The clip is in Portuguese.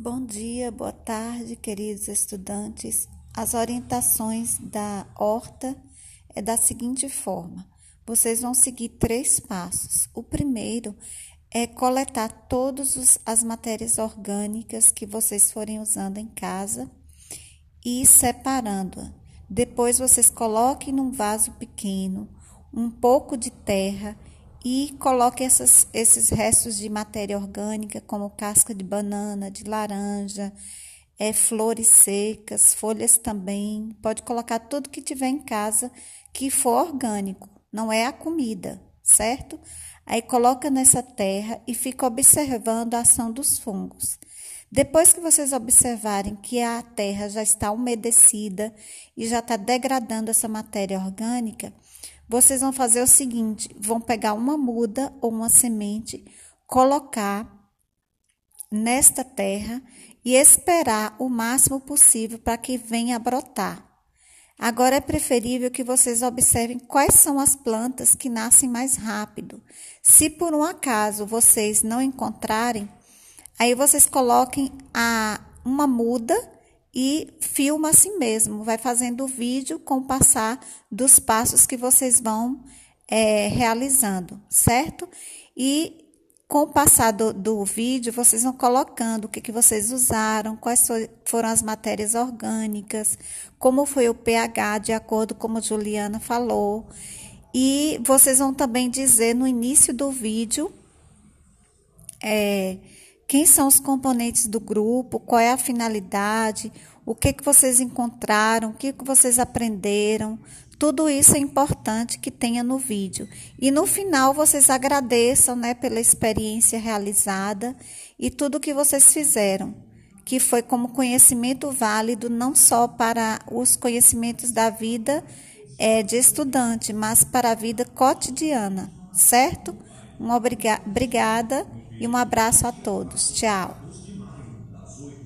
Bom dia, boa tarde, queridos estudantes. As orientações da horta é da seguinte forma: vocês vão seguir três passos. O primeiro é coletar todas as matérias orgânicas que vocês forem usando em casa e separando-a. Depois vocês coloquem num vaso pequeno um pouco de terra e coloque essas, esses restos de matéria orgânica, como casca de banana, de laranja, é, flores secas, folhas também. Pode colocar tudo que tiver em casa que for orgânico, não é a comida, certo? Aí coloca nessa terra e fica observando a ação dos fungos. Depois que vocês observarem que a terra já está umedecida e já está degradando essa matéria orgânica, vocês vão fazer o seguinte: vão pegar uma muda ou uma semente, colocar nesta terra e esperar o máximo possível para que venha a brotar. Agora é preferível que vocês observem quais são as plantas que nascem mais rápido. Se por um acaso vocês não encontrarem, aí vocês coloquem a uma muda e filma assim mesmo, vai fazendo o vídeo com o passar dos passos que vocês vão é, realizando, certo? E com o passar do, do, vídeo, vocês vão colocando o que, que vocês usaram, quais foram as matérias orgânicas, como foi o pH, de acordo com como Juliana falou. E vocês vão também dizer no início do vídeo é, quem são os componentes do grupo, qual é a finalidade, o que, que vocês encontraram, o que, que vocês aprenderam. Tudo isso é importante que tenha no vídeo. E no final vocês agradeçam né, pela experiência realizada e tudo que vocês fizeram, que foi como conhecimento válido não só para os conhecimentos da vida é, de estudante, mas para a vida cotidiana, certo? Uma obrigada e um abraço a todos. Tchau.